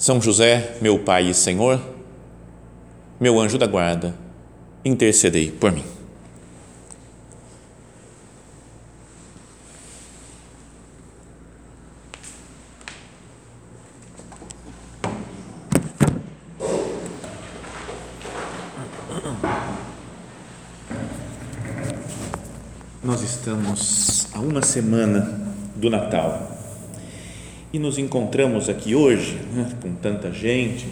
são José, meu Pai e Senhor, meu anjo da guarda, intercedei por mim. Nós estamos a uma semana do Natal e nos encontramos aqui hoje, né, com tanta gente,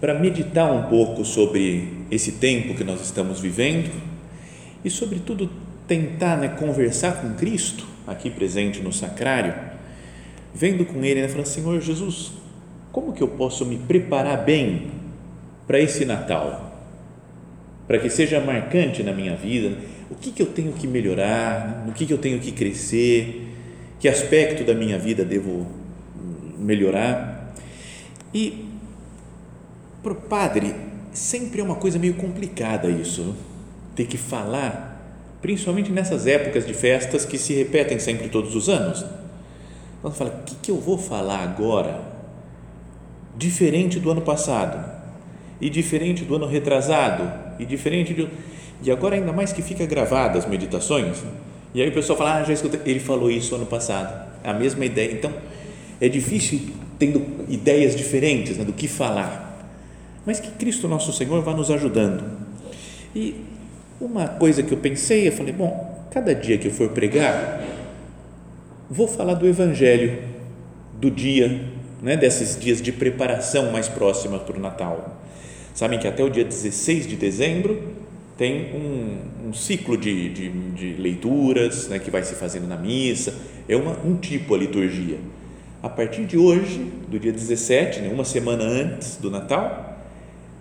para meditar um pouco sobre esse tempo que nós estamos vivendo e, sobretudo, tentar né, conversar com Cristo, aqui presente no sacrário, vendo com Ele, né, falando: Senhor Jesus, como que eu posso me preparar bem para esse Natal? Para que seja marcante na minha vida, o que, que eu tenho que melhorar, no que, que eu tenho que crescer, que aspecto da minha vida devo melhorar. E para o padre, sempre é uma coisa meio complicada isso, ter que falar, principalmente nessas épocas de festas que se repetem sempre todos os anos. Então, fala, o que, que eu vou falar agora, diferente do ano passado, e diferente do ano retrasado, e diferente de. E agora, ainda mais que fica gravada as meditações, e aí o pessoal fala, ah, já escutei, ele falou isso ano passado, a mesma ideia. Então, é difícil tendo ideias diferentes né, do que falar, mas que Cristo nosso Senhor vá nos ajudando. E uma coisa que eu pensei, eu falei, bom, cada dia que eu for pregar, vou falar do Evangelho do dia, né, desses dias de preparação mais próxima para o Natal. Sabem que até o dia 16 de dezembro tem um, um ciclo de, de, de leituras né, que vai se fazendo na missa, é uma, um tipo a liturgia a partir de hoje, do dia 17, né, uma semana antes do Natal,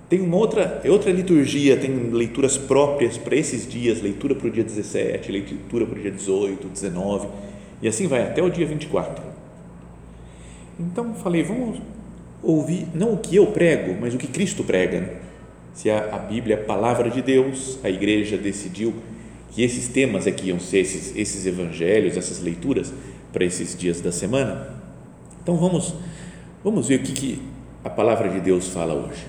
tem uma outra, é outra liturgia, tem leituras próprias para esses dias, leitura para o dia 17, leitura para o dia 18, 19, e assim vai até o dia 24. Então falei, vamos ouvir não o que eu prego, mas o que Cristo prega. Né? Se a, a Bíblia é a palavra de Deus, a igreja decidiu que esses temas aqui iam ser esses, esses evangelhos, essas leituras para esses dias da semana então vamos, vamos ver o que, que a palavra de Deus fala hoje.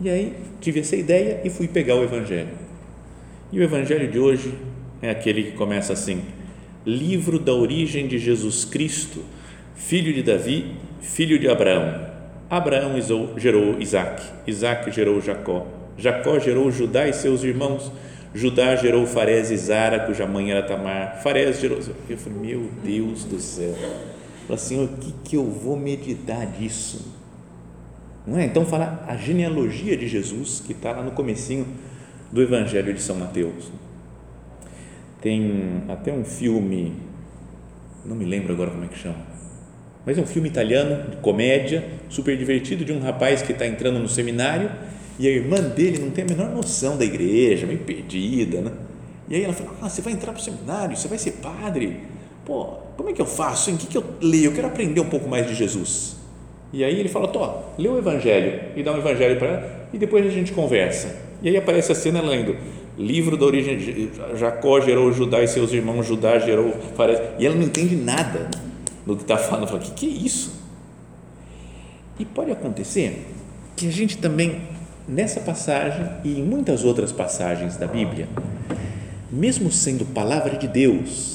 E aí tive essa ideia e fui pegar o Evangelho. E o Evangelho de hoje é aquele que começa assim: Livro da origem de Jesus Cristo, filho de Davi, filho de Abraão. Abraão gerou Isaac, Isaac gerou Jacó, Jacó gerou Judá e seus irmãos, Judá gerou Farés e Zara, cuja mãe era Tamar, Farés gerou. Eu falei, meu Deus do céu Fala, Senhor, o que, que eu vou meditar disso? Não é? Então, falar a genealogia de Jesus, que está lá no comecinho do Evangelho de São Mateus. Tem até um filme, não me lembro agora como é que chama, mas é um filme italiano, de comédia, super divertido, de um rapaz que está entrando no seminário e a irmã dele não tem a menor noção da igreja, meio perdida, né? E aí ela fala, ah, você vai entrar para o seminário, você vai ser padre, pô, como é que eu faço? Em que, que eu leio? Eu quero aprender um pouco mais de Jesus. E aí ele fala, Tó, lê o Evangelho e dá um Evangelho para ela e depois a gente conversa. E aí aparece a cena lendo livro da origem de Jacó gerou Judá e seus irmãos, Judá gerou Fares. E ela não entende nada do que está falando. Fala, o que, que é isso? E pode acontecer que a gente também, nessa passagem e em muitas outras passagens da Bíblia, mesmo sendo palavra de Deus,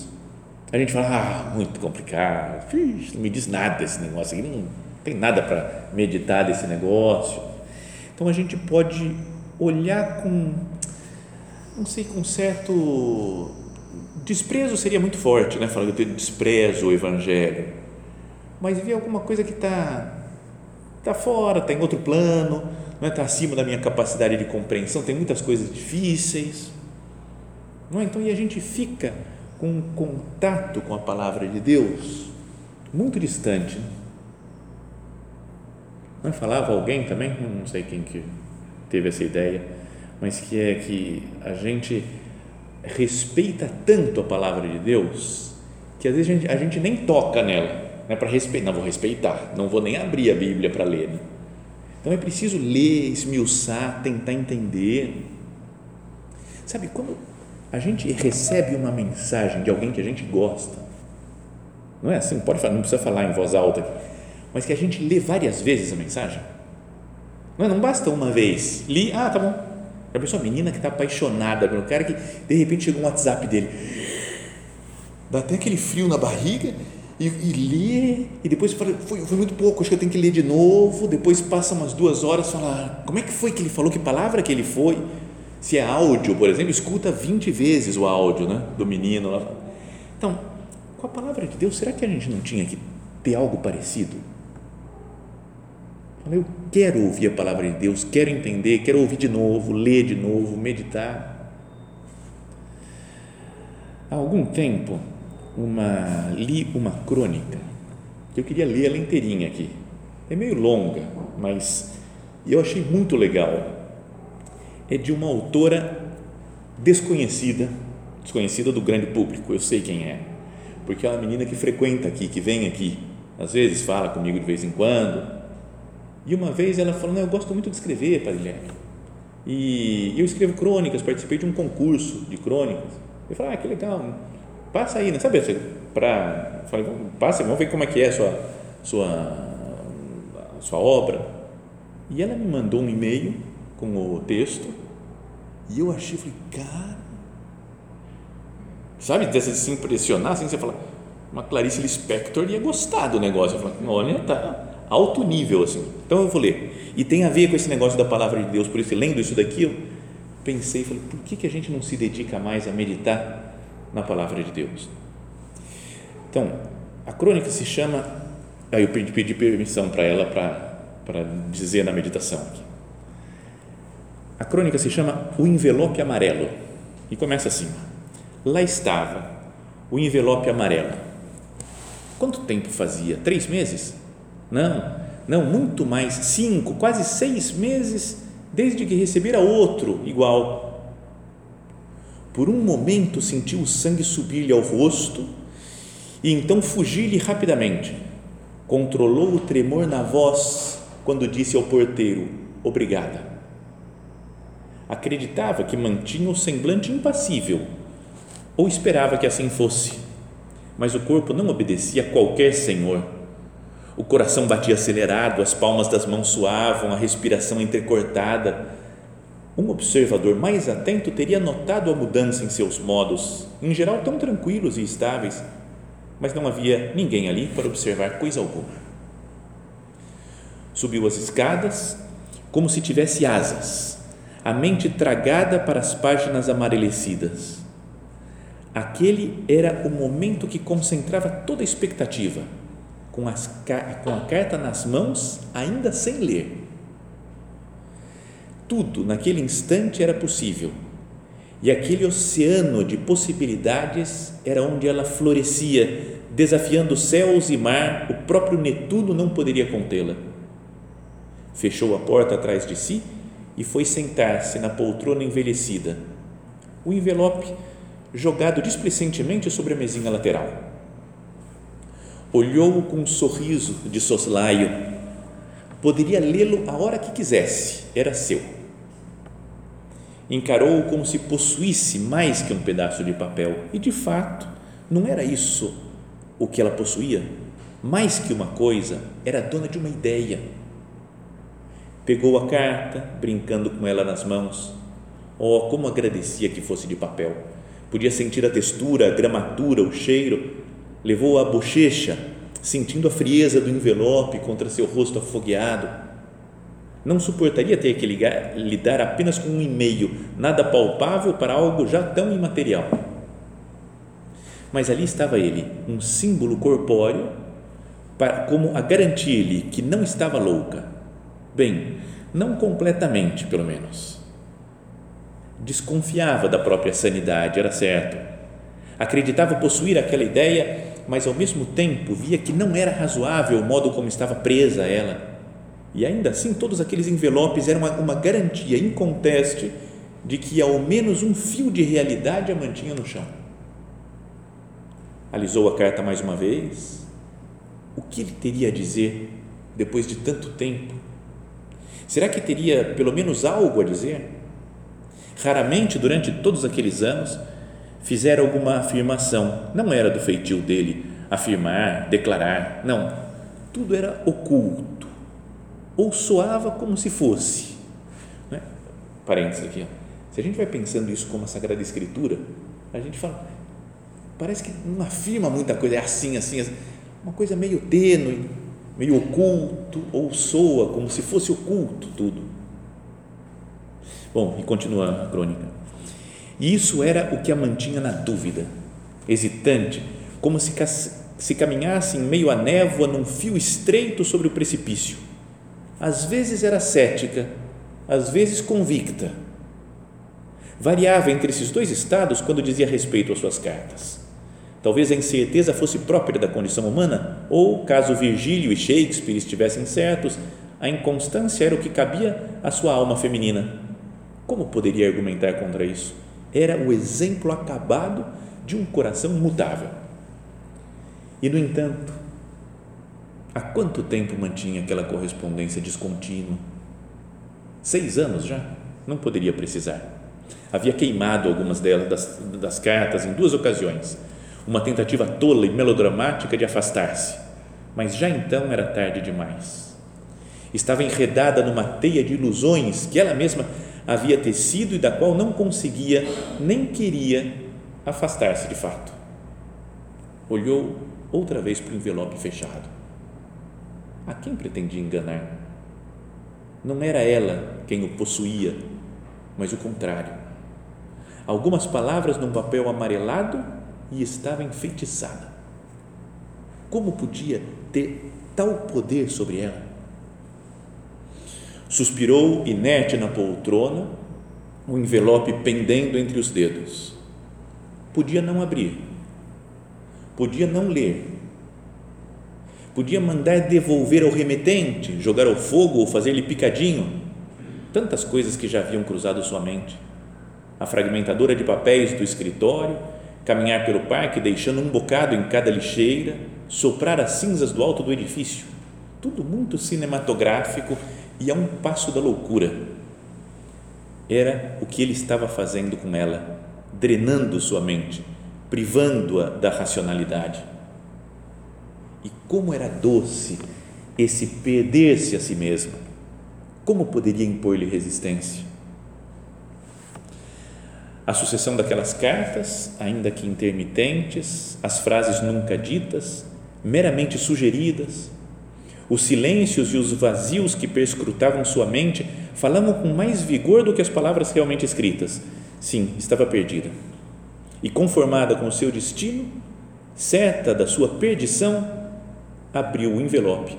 a gente fala, ah, muito complicado, Ixi, não me diz nada esse negócio aqui, não tem nada para meditar desse negócio. Então a gente pode olhar com, não sei, com certo desprezo seria muito forte, né? Falando que eu desprezo o Evangelho, mas ver alguma coisa que está tá fora, está em outro plano, não está é? acima da minha capacidade de compreensão, tem muitas coisas difíceis, não é? Então e a gente fica com contato com a palavra de Deus muito distante. Não falava alguém também, não sei quem que teve essa ideia, mas que é que a gente respeita tanto a palavra de Deus que às vezes a gente, a gente nem toca nela, né, para respeitar, não vou respeitar, não vou nem abrir a Bíblia para ler. Né? Então é preciso ler, esmiuçar, tentar entender. Sabe, quando a gente recebe uma mensagem de alguém que a gente gosta, não é assim? Pode falar, não precisa falar em voz alta aqui, mas que a gente lê várias vezes a mensagem. Não, é? não basta uma vez. Li, ah, tá bom. A pessoa, menina que está apaixonada pelo cara que de repente chegou um WhatsApp dele. Dá até aquele frio na barriga e, e lê, e depois fala, foi, foi muito pouco, acho que eu tenho que ler de novo. Depois passa umas duas horas, fala, como é que foi que ele falou, que palavra que ele foi? Se é áudio, por exemplo, escuta 20 vezes o áudio né, do menino lá. Então, com a palavra de Deus, será que a gente não tinha que ter algo parecido? Eu quero ouvir a palavra de Deus, quero entender, quero ouvir de novo, ler de novo, meditar. Há algum tempo, uma, li uma crônica que eu queria ler ela inteirinha aqui. É meio longa, mas eu achei muito legal. É de uma autora desconhecida, desconhecida do grande público, eu sei quem é, porque é uma menina que frequenta aqui, que vem aqui, às vezes fala comigo de vez em quando. E uma vez ela falou: Não, eu gosto muito de escrever, Padre. E eu escrevo crônicas, participei de um concurso de crônicas. Eu falei: Ah, que legal, passa aí, né? sabe? Para, falei, passa, vamos ver como é que é a sua, sua, a sua obra. E ela me mandou um e-mail com o texto e eu achei, falei, cara, sabe, dessa de se impressionar, assim, você fala, uma Clarice Lispector ia gostar do negócio. Eu falei, olha, tá alto nível, assim. Então eu vou ler. E tem a ver com esse negócio da palavra de Deus, por isso, lendo isso daqui, eu pensei, falei, por que, que a gente não se dedica mais a meditar na palavra de Deus. Então, a crônica se chama, aí eu pedi, pedi permissão para ela para dizer na meditação aqui. A crônica se chama O Envelope Amarelo e começa assim: Lá estava o envelope amarelo. Quanto tempo fazia? Três meses? Não, não, muito mais, cinco, quase seis meses desde que recebera outro igual por um momento sentiu o sangue subir-lhe ao rosto e então fugir-lhe rapidamente. Controlou o tremor na voz quando disse ao porteiro: Obrigada. Acreditava que mantinha o semblante impassível ou esperava que assim fosse, mas o corpo não obedecia a qualquer senhor. O coração batia acelerado, as palmas das mãos suavam, a respiração entrecortada um observador mais atento teria notado a mudança em seus modos, em geral tão tranquilos e estáveis, mas não havia ninguém ali para observar coisa alguma. Subiu as escadas como se tivesse asas, a mente tragada para as páginas amarelecidas. Aquele era o momento que concentrava toda a expectativa, com, as, com a carta nas mãos, ainda sem ler tudo naquele instante era possível. E aquele oceano de possibilidades era onde ela florescia, desafiando céus e mar, o próprio Netuno não poderia contê-la. Fechou a porta atrás de si e foi sentar-se na poltrona envelhecida, o envelope jogado displicentemente sobre a mesinha lateral. Olhou-o com um sorriso de soslaio. Poderia lê-lo a hora que quisesse, era seu encarou-o como se possuísse mais que um pedaço de papel. E de fato, não era isso o que ela possuía. Mais que uma coisa, era dona de uma ideia. Pegou a carta, brincando com ela nas mãos. Oh, como agradecia que fosse de papel. Podia sentir a textura, a gramatura, o cheiro. Levou a bochecha, sentindo a frieza do envelope contra seu rosto afogueado não suportaria ter que ligar, lidar apenas com um e-mail, nada palpável para algo já tão imaterial. Mas ali estava ele, um símbolo corpóreo, para, como a garantir-lhe que não estava louca. Bem, não completamente, pelo menos. Desconfiava da própria sanidade, era certo. Acreditava possuir aquela ideia, mas ao mesmo tempo via que não era razoável o modo como estava presa a ela E ainda assim, todos aqueles envelopes eram uma, uma garantia inconteste de que ao menos um fio de realidade a mantinha no chão. Alisou a carta mais uma vez. O que ele teria a dizer depois de tanto tempo? Será que teria pelo menos algo a dizer? Raramente, durante todos aqueles anos, fizera alguma afirmação. Não era do feitio dele afirmar, declarar. Não. Tudo era oculto. Ou soava como se fosse. Né? Parênteses aqui. Ó. Se a gente vai pensando isso como a Sagrada Escritura, a gente fala, parece que não afirma muita coisa, é assim, assim, assim uma coisa meio tênue, meio oculto, ou soa como se fosse oculto tudo. Bom, e continua a crônica. E isso era o que a mantinha na dúvida, hesitante, como se, se caminhasse em meio à névoa num fio estreito sobre o precipício. Às vezes era cética, às vezes convicta. Variava entre esses dois estados quando dizia respeito às suas cartas. Talvez a incerteza fosse própria da condição humana, ou, caso Virgílio e Shakespeare estivessem certos, a inconstância era o que cabia à sua alma feminina. Como poderia argumentar contra isso? Era o exemplo acabado de um coração mutável. E, no entanto, há quanto tempo mantinha aquela correspondência descontínua? Seis anos já? Não poderia precisar. Havia queimado algumas delas das, das cartas em duas ocasiões uma tentativa tola e melodramática de afastar-se, mas já então era tarde demais. Estava enredada numa teia de ilusões que ela mesma havia tecido e da qual não conseguia nem queria afastar-se de fato. Olhou outra vez para o envelope fechado. A quem pretendia enganar? Não era ela quem o possuía, mas o contrário. Algumas palavras num papel amarelado e estava enfeitiçada. Como podia ter tal poder sobre ela? Suspirou inerte na poltrona, o envelope pendendo entre os dedos. Podia não abrir, podia não ler, podia mandar devolver ao remetente, jogar ao fogo ou fazer-lhe picadinho. Tantas coisas que já haviam cruzado sua mente. A fragmentadora de papéis do escritório, caminhar pelo parque deixando um bocado em cada lixeira, soprar as cinzas do alto do edifício. Tudo muito cinematográfico e a um passo da loucura. Era o que ele estava fazendo com ela, drenando sua mente, privando-a da racionalidade. E como era doce esse perder-se a si mesma. Como poderia impor-lhe resistência? A sucessão daquelas cartas, ainda que intermitentes, as frases nunca ditas, meramente sugeridas, os silêncios e os vazios que perscrutavam sua mente falavam com mais vigor do que as palavras realmente escritas. Sim, estava perdida. E conformada com o seu destino, certa da sua perdição, abriu o envelope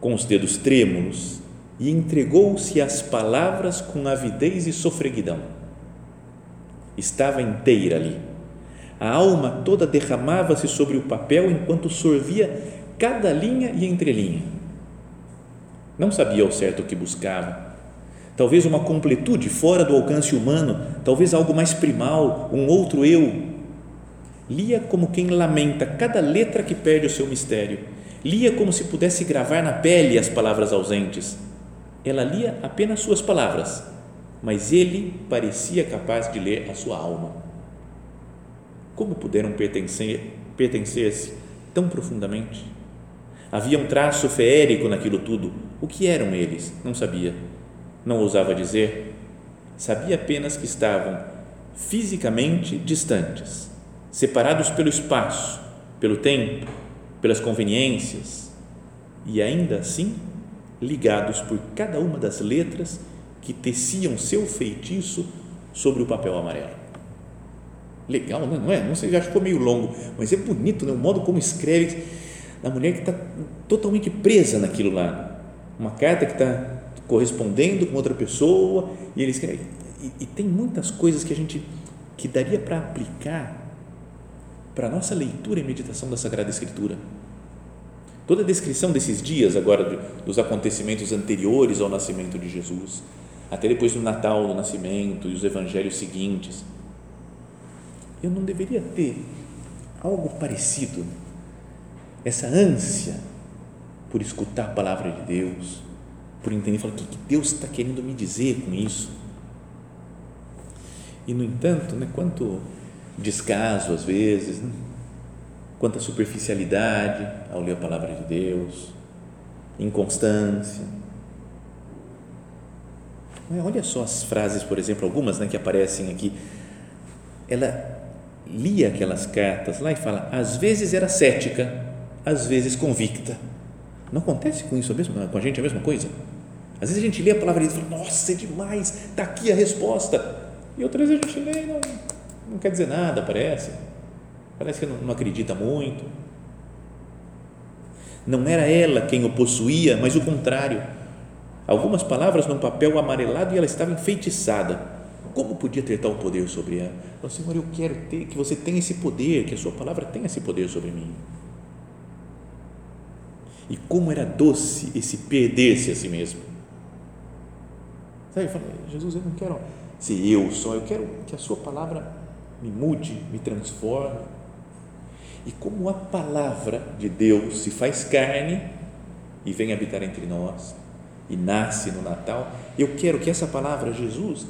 com os dedos trêmulos e entregou-se às palavras com avidez e sofreguidão estava inteira ali. A alma toda derramava-se sobre o papel enquanto sorvia cada linha e entrelinha. Não sabia ao certo o que buscava. Talvez uma completude fora do alcance humano, talvez algo mais primal, um outro eu. Lia como quem lamenta cada letra que perde o seu mistério. Lia como se pudesse gravar na pele as palavras ausentes. Ela lia apenas suas palavras, mas ele parecia capaz de ler a sua alma. Como puderam pertencer, pertencer-se tão profundamente? Havia um traço feérico naquilo tudo. O que eram eles? Não sabia. Não ousava dizer. Sabia apenas que estavam fisicamente distantes, separados pelo espaço, pelo tempo, pelas conveniências e ainda assim ligados por cada uma das letras que teciam seu feitiço sobre o papel amarelo. Legal, né? não é? Não sei, já ficou meio longo, mas é bonito né? o modo como escreve a mulher que está totalmente presa naquilo lá. Uma carta que está correspondendo com outra pessoa e ele escreve. E, e tem muitas coisas que a gente que daria para aplicar para a nossa leitura e meditação da Sagrada Escritura. Toda a descrição desses dias agora dos acontecimentos anteriores ao nascimento de Jesus, até depois do Natal, do nascimento e os evangelhos seguintes. Eu não deveria ter algo parecido, essa ânsia por escutar a palavra de Deus, por entender falar, o que Deus está querendo me dizer com isso. E, no entanto, né, quanto descaso às vezes, né? quanta superficialidade ao ler a palavra de Deus, inconstância. Olha só as frases, por exemplo, algumas né, que aparecem aqui. Ela lia aquelas cartas lá e fala: às vezes era cética, às vezes convicta. Não acontece com isso mesmo, com a gente a mesma coisa? Às vezes a gente lê a palavra e fala: nossa, é demais, está aqui a resposta. E outras vezes a gente lê e não, não quer dizer nada, parece. Parece que não, não acredita muito. Não era ela quem o possuía, mas o contrário. Algumas palavras num papel amarelado e ela estava enfeitiçada. Como podia ter tal poder sobre ela? Falei, Senhor, eu quero ter, que você tenha esse poder, que a sua palavra tenha esse poder sobre mim. E como era doce esse perder-se a si mesmo. Sabe, eu falei, Jesus, eu não quero ser eu só, eu quero que a sua palavra me mude, me transforme. E como a palavra de Deus se faz carne e vem habitar entre nós e nasce no Natal, eu quero que essa palavra, Jesus,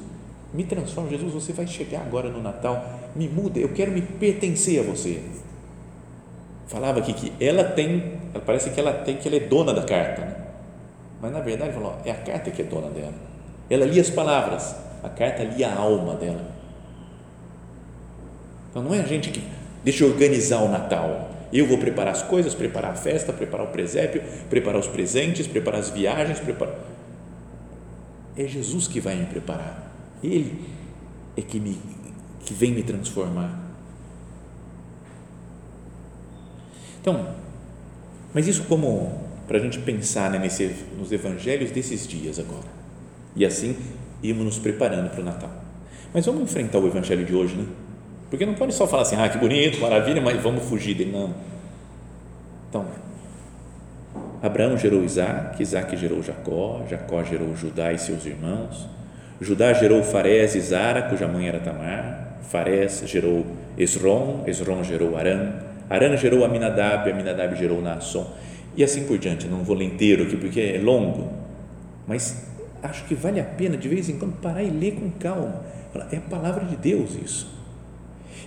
me transforme. Jesus, você vai chegar agora no Natal, me muda, eu quero me pertencer a você. Falava aqui que ela tem, parece que ela tem, que ela é dona da carta, né? mas na verdade, falou, é a carta que é dona dela. Ela lia as palavras, a carta lia a alma dela. Então não é a gente que deixa organizar o Natal. Eu vou preparar as coisas, preparar a festa, preparar o presépio, preparar os presentes, preparar as viagens, preparar. É Jesus que vai me preparar. Ele é que me que vem me transformar. Então, mas isso como para a gente pensar né, nesse, nos evangelhos desses dias agora. E assim irmos nos preparando para o Natal. Mas vamos enfrentar o evangelho de hoje, né? Porque não pode só falar assim, ah, que bonito, maravilha, mas vamos fugir dele, não. Então, Abraão gerou Isaac, Isaac gerou Jacó, Jacó gerou Judá e seus irmãos, Judá gerou Farés e Zara, cuja mãe era Tamar, Farés gerou Esrom, Esrom gerou Arã, Arã gerou Aminadab, Aminadab gerou Naasson, e assim por diante, não vou ler inteiro aqui porque é longo, mas acho que vale a pena de vez em quando parar e ler com calma, é a palavra de Deus isso,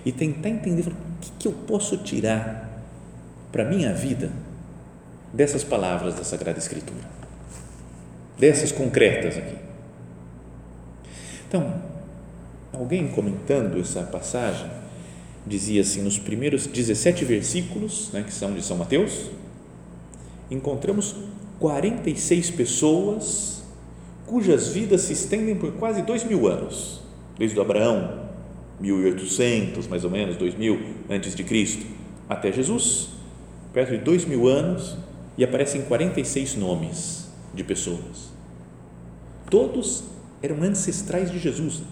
e tentar entender o que, que eu posso tirar para a minha vida dessas palavras da Sagrada Escritura, dessas concretas aqui. Então, alguém comentando essa passagem dizia assim: nos primeiros 17 versículos, né, que são de São Mateus, encontramos 46 pessoas cujas vidas se estendem por quase dois mil anos, desde Abraão, 1800, mais ou menos, 2000 antes de Cristo, até Jesus, perto de dois mil anos, e aparecem 46 nomes de pessoas. Todos eram ancestrais de Jesus.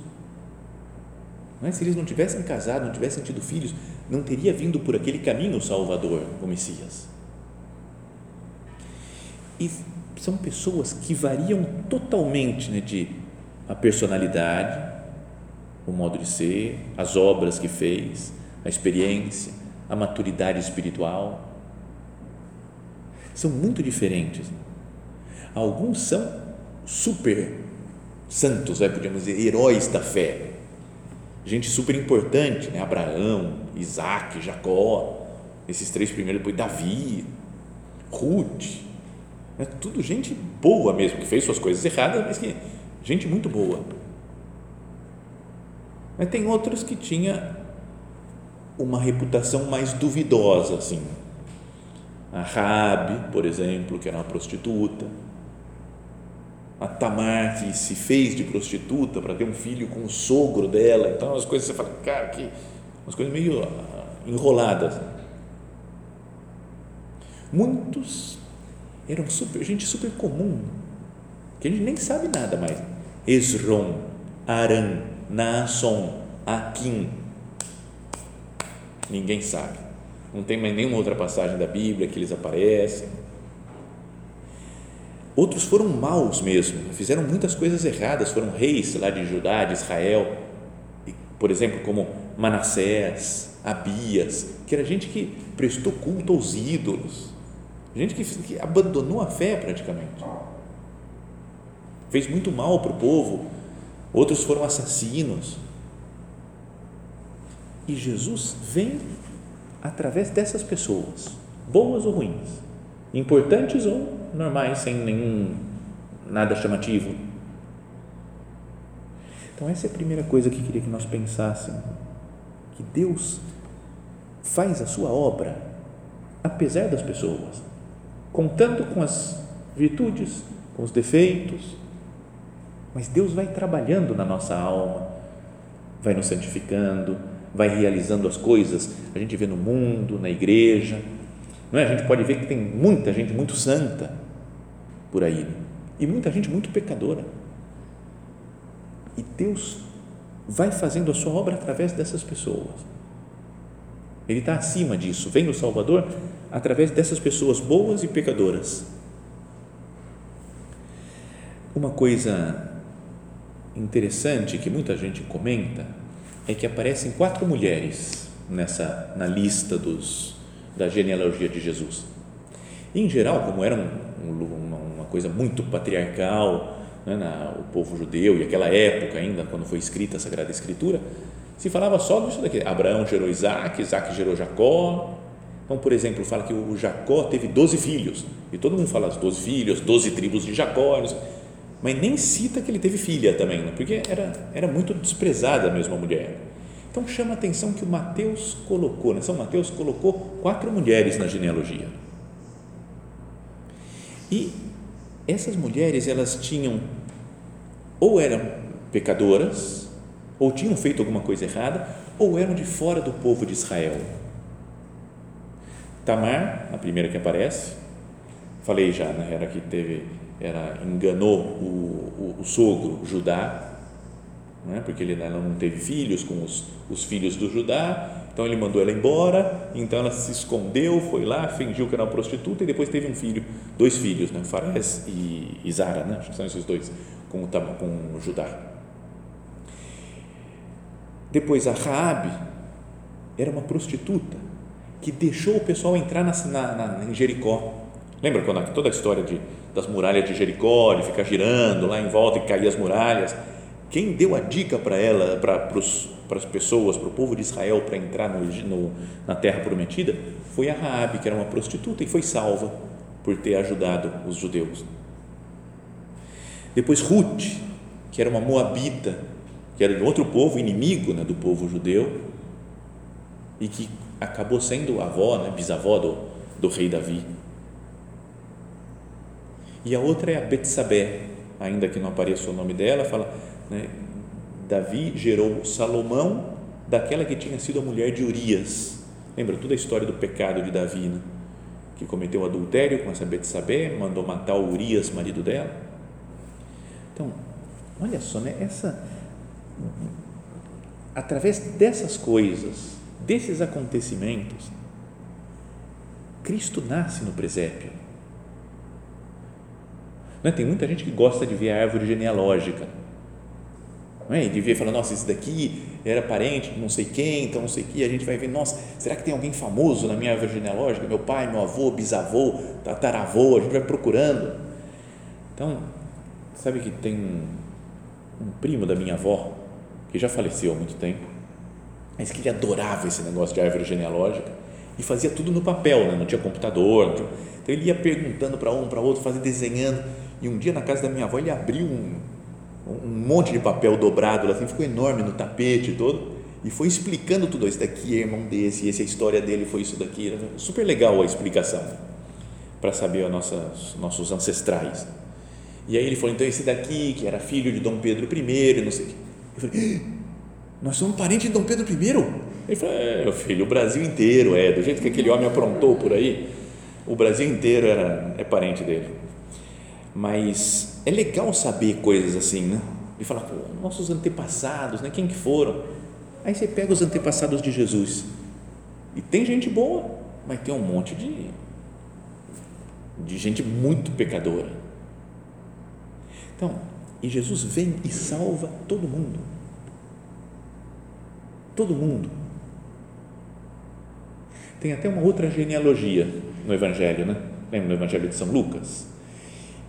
É? Se eles não tivessem casado, não tivessem tido filhos, não teria vindo por aquele caminho o Salvador, o Messias. E são pessoas que variam totalmente né, de a personalidade, o modo de ser, as obras que fez, a experiência, a maturidade espiritual. São muito diferentes. Alguns são super santos, né, podemos dizer, heróis da fé. Gente super importante, né? Abraão, Isaac, Jacó, esses três primeiros, depois Davi, Ruth, né? tudo gente boa mesmo, que fez suas coisas erradas, mas que gente muito boa mas tem outros que tinha uma reputação mais duvidosa, assim. A Rabi, por exemplo, que era uma prostituta. A Tamar, que se fez de prostituta para ter um filho com o sogro dela. Então, as coisas você fala, cara, que umas coisas meio ah, enroladas. Muitos eram super, gente super comum, que a gente nem sabe nada mais. Esrom, Aram, Naasson, Akim. Ninguém sabe. Não tem mais nenhuma outra passagem da Bíblia que eles aparecem. Outros foram maus mesmo, fizeram muitas coisas erradas, foram reis lá de Judá, de Israel, por exemplo, como Manassés, Abias, que era gente que prestou culto aos ídolos, gente que, que abandonou a fé praticamente, fez muito mal para o povo, outros foram assassinos. E Jesus vem através dessas pessoas, boas ou ruins, importantes ou normais, sem nenhum nada chamativo. Então essa é a primeira coisa que queria que nós pensássemos, que Deus faz a sua obra apesar das pessoas, contando com as virtudes, com os defeitos, mas Deus vai trabalhando na nossa alma, vai nos santificando, vai realizando as coisas. A gente vê no mundo, na igreja, não é? A gente pode ver que tem muita gente muito santa por aí e muita gente muito pecadora. E Deus vai fazendo a sua obra através dessas pessoas. Ele está acima disso. Vem o Salvador através dessas pessoas boas e pecadoras. Uma coisa interessante que muita gente comenta é que aparecem quatro mulheres nessa na lista dos da genealogia de Jesus. Em geral, como era um, uma, uma, coisa muito patriarcal, né, na, o povo judeu e aquela época ainda quando foi escrita a Sagrada Escritura, se falava só disso daqui. Abraão gerou Isaac, Isaac gerou Jacó. Então, por exemplo, fala que o Jacó teve 12 filhos, e todo mundo fala as 12 filhos, 12 tribos de Jacó, mas nem cita que ele teve filha também, né? porque era, era muito desprezada mesmo a mulher. Então chama a atenção que o Mateus colocou, né? São Mateus colocou quatro mulheres na genealogia. E essas mulheres, elas tinham, ou eram pecadoras, ou tinham feito alguma coisa errada, ou eram de fora do povo de Israel. Tamar, a primeira que aparece, falei já, né, era que teve era enganou o, o, o sogro Judá, né, porque ele, ela não teve filhos com os, os filhos do Judá, então ele mandou ela embora, então ela se escondeu, foi lá, fingiu que era uma prostituta e depois teve um filho, dois filhos, né, Fares e, e Zara, né, acho que são esses dois, com, com Judá. Depois a Raabe era uma prostituta que deixou o pessoal entrar na, na, na, em Jericó. Lembra quando toda a história de das muralhas de Jericó, de ficar girando lá em volta e cair as muralhas. Quem deu a dica para ela, para, para as pessoas, para o povo de Israel para entrar no, no, na terra prometida, foi a Raabe, que era uma prostituta e foi salva por ter ajudado os judeus. Depois Ruth, que era uma moabita, que era de outro povo, inimigo né, do povo judeu, e que acabou sendo avó, né, bisavó do, do rei Davi e a outra é a Betsabé, ainda que não apareça o nome dela, fala, né, Davi gerou Salomão daquela que tinha sido a mulher de Urias. Lembra toda a história do pecado de Davi, né? que cometeu adultério com essa Betsabé, mandou matar o Urias, marido dela. Então, olha só, né? Essa através dessas coisas, desses acontecimentos, Cristo nasce no presépio é? Tem muita gente que gosta de ver a árvore genealógica. Não é? E de ver e falar, nossa, esse daqui era parente de não sei quem, então não sei o que, a gente vai ver, nossa, será que tem alguém famoso na minha árvore genealógica? Meu pai, meu avô, bisavô, tataravô, a gente vai procurando. Então, sabe que tem um, um primo da minha avó, que já faleceu há muito tempo, mas que ele adorava esse negócio de árvore genealógica e fazia tudo no papel, né? não tinha computador, não tinha, então ele ia perguntando para um, para outro, fazia desenhando e um dia na casa da minha avó ele abriu um, um monte de papel dobrado, assim, ficou enorme no tapete todo e foi explicando tudo. Esse daqui é irmão desse, esse a história dele foi isso daqui. Super legal a explicação para saber os nossos ancestrais. E aí ele falou: então esse daqui, que era filho de Dom Pedro I, não sei o quê. Eu falei: nós somos parentes de Dom Pedro I? Ele falou: é, filho, o Brasil inteiro é, do jeito que aquele homem aprontou por aí, o Brasil inteiro era, é parente dele. Mas é legal saber coisas assim, né? E falar, pô, nossos antepassados, né? Quem que foram? Aí você pega os antepassados de Jesus. E tem gente boa, mas tem um monte de, de gente muito pecadora. Então, e Jesus vem e salva todo mundo. Todo mundo. Tem até uma outra genealogia no Evangelho, né? Lembra no Evangelho de São Lucas?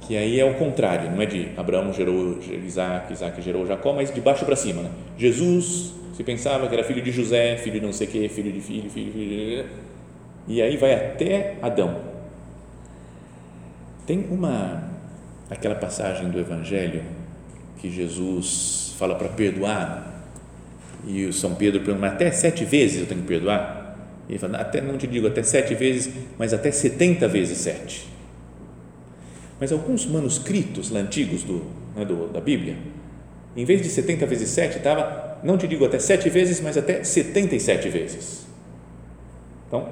Que aí é o contrário, não é de Abraão gerou Isaac, Isaac gerou Jacó, mas de baixo para cima. Né? Jesus se pensava que era filho de José, filho de não sei o quê, filho de filho, filho, filho. E aí vai até Adão. Tem uma, aquela passagem do Evangelho que Jesus fala para perdoar e o São Pedro pergunta, até sete vezes eu tenho que perdoar? Ele fala, até, não te digo até sete vezes, mas até setenta vezes sete. Mas alguns manuscritos antigos do, né, do, da Bíblia, em vez de 70 vezes 7, estava, não te digo até 7 vezes, mas até 77 vezes. Então,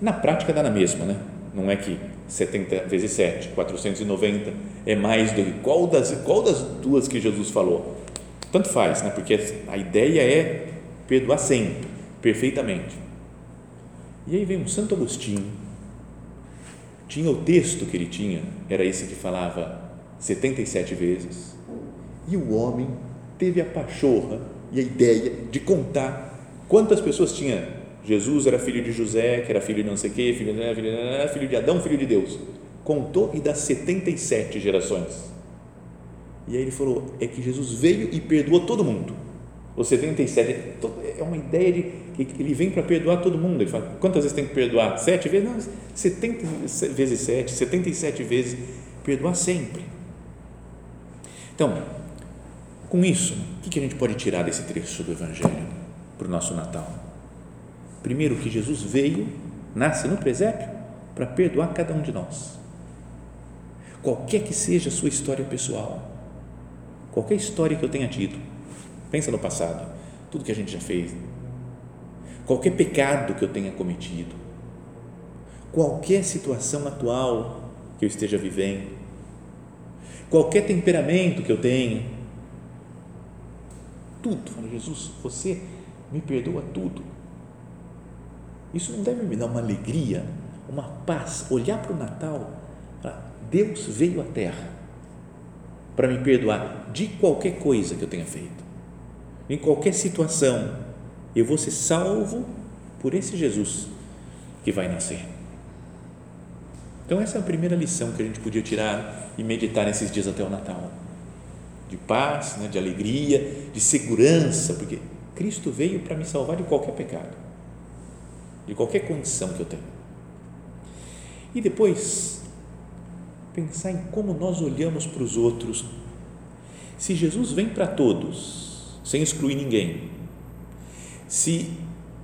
na prática dá na mesma, né? Não é que 70 vezes 7, 490 é mais do que qual das, qual das duas que Jesus falou? Tanto faz, né? Porque a ideia é perdoar sempre, perfeitamente. E aí vem um Santo Agostinho, tinha o texto que ele tinha, era esse que falava 77 vezes, e o homem teve a pachorra e a ideia de contar quantas pessoas tinha. Jesus era filho de José, que era filho de não sei o quê, filho de, filho de, filho de Adão, filho de Deus. Contou e dá 77 gerações. E aí ele falou: é que Jesus veio e perdoou todo mundo. Os 77 é uma ideia de ele vem para perdoar todo mundo. Ele fala: quantas vezes tem que perdoar? Sete vezes? Não, 70 vezes sete, 77 vezes. Perdoar sempre. Então, com isso, o que a gente pode tirar desse trecho do Evangelho para o nosso Natal? Primeiro, que Jesus veio, nasce no presépio, para perdoar cada um de nós. Qualquer que seja a sua história pessoal, qualquer história que eu tenha tido, pensa no passado, tudo que a gente já fez, qualquer pecado que eu tenha cometido, qualquer situação atual que eu esteja vivendo, qualquer temperamento que eu tenha, tudo. Fala, Jesus, você me perdoa tudo. Isso não deve me dar uma alegria, uma paz, olhar para o Natal, falar, Deus veio à Terra para me perdoar de qualquer coisa que eu tenha feito, em qualquer situação, eu vou ser salvo por esse Jesus que vai nascer. Então, essa é a primeira lição que a gente podia tirar e meditar nesses dias até o Natal de paz, né, de alegria, de segurança, porque Cristo veio para me salvar de qualquer pecado, de qualquer condição que eu tenho. E depois, pensar em como nós olhamos para os outros. Se Jesus vem para todos, sem excluir ninguém, se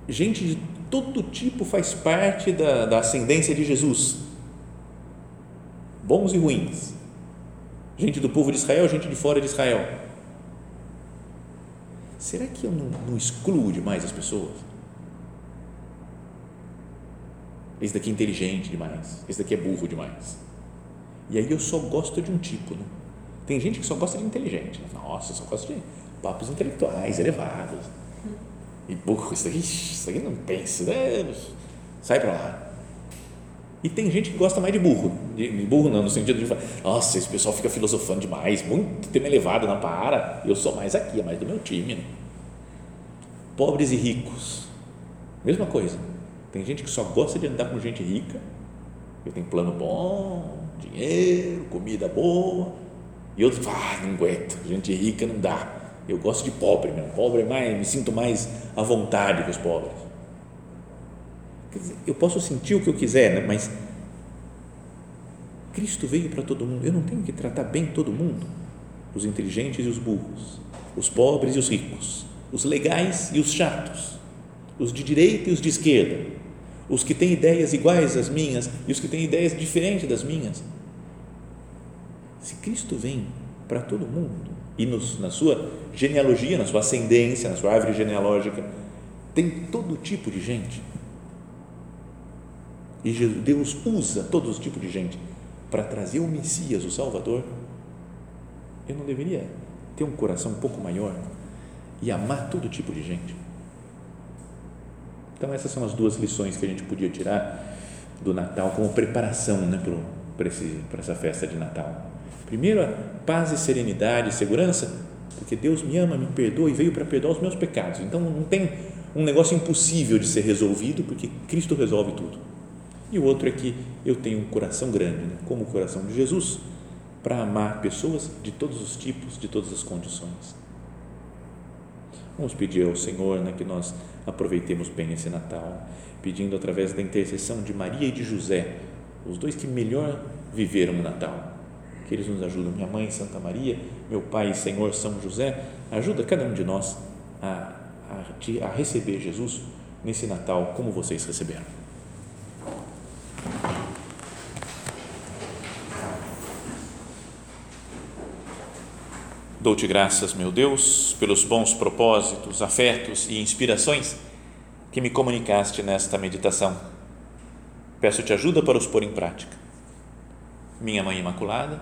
gente de todo tipo faz parte da, da ascendência de Jesus, bons e ruins, gente do povo de Israel, gente de fora de Israel. Será que eu não, não excluo demais as pessoas? Esse daqui é inteligente demais, esse daqui é burro demais. E aí eu só gosto de um tipo, né? Tem gente que só gosta de inteligente. Né? Nossa, só gosto de papos intelectuais, elevados. E burro, isso daqui, isso daqui não pensa, né? sai para lá. E tem gente que gosta mais de burro, de, de burro não, no sentido de falar, nossa, esse pessoal fica filosofando demais, muito tema elevado, não para, eu sou mais aqui, é mais do meu time. Né? Pobres e ricos, mesma coisa. Tem gente que só gosta de andar com gente rica, que tem plano bom, dinheiro, comida boa, e outros, ah, não aguento, gente rica não dá. Eu gosto de pobre, meu. pobre é mais, me sinto mais à vontade com os pobres Dizer, eu posso sentir o que eu quiser, né? mas Cristo veio para todo mundo. Eu não tenho que tratar bem todo mundo, os inteligentes e os burros, os pobres e os ricos, os legais e os chatos, os de direita e os de esquerda, os que têm ideias iguais às minhas e os que têm ideias diferentes das minhas. Se Cristo vem para todo mundo e nos, na sua genealogia, na sua ascendência, na sua árvore genealógica, tem todo tipo de gente e Deus usa todos os tipos de gente para trazer o Messias, o Salvador, eu não deveria ter um coração um pouco maior e amar todo tipo de gente? Então, essas são as duas lições que a gente podia tirar do Natal como preparação né, para, essa festa de Natal. Primeiro, a paz e serenidade, segurança, porque Deus me ama, me perdoa e veio para perdoar os meus pecados. Então não tem um negócio impossível de ser resolvido, porque Cristo resolve tudo. E o outro é que eu tenho um coração grande, né? como o coração de Jesus, para amar pessoas de todos os tipos, de todas as condições. Vamos pedir ao Senhor né, que nós aproveitemos bem esse Natal, pedindo através da intercessão de Maria e de José, os dois que melhor viveram o Natal, que eles nos ajudam. Minha mãe, Santa Maria, meu pai Senhor São José, ajuda cada um de nós a, a, a receber Jesus nesse Natal como vocês receberam. Dou-te graças, meu Deus, pelos bons propósitos, afetos e inspirações que me comunicaste nesta meditação. Peço-te ajuda para os pôr em prática. Minha Mãe Imaculada,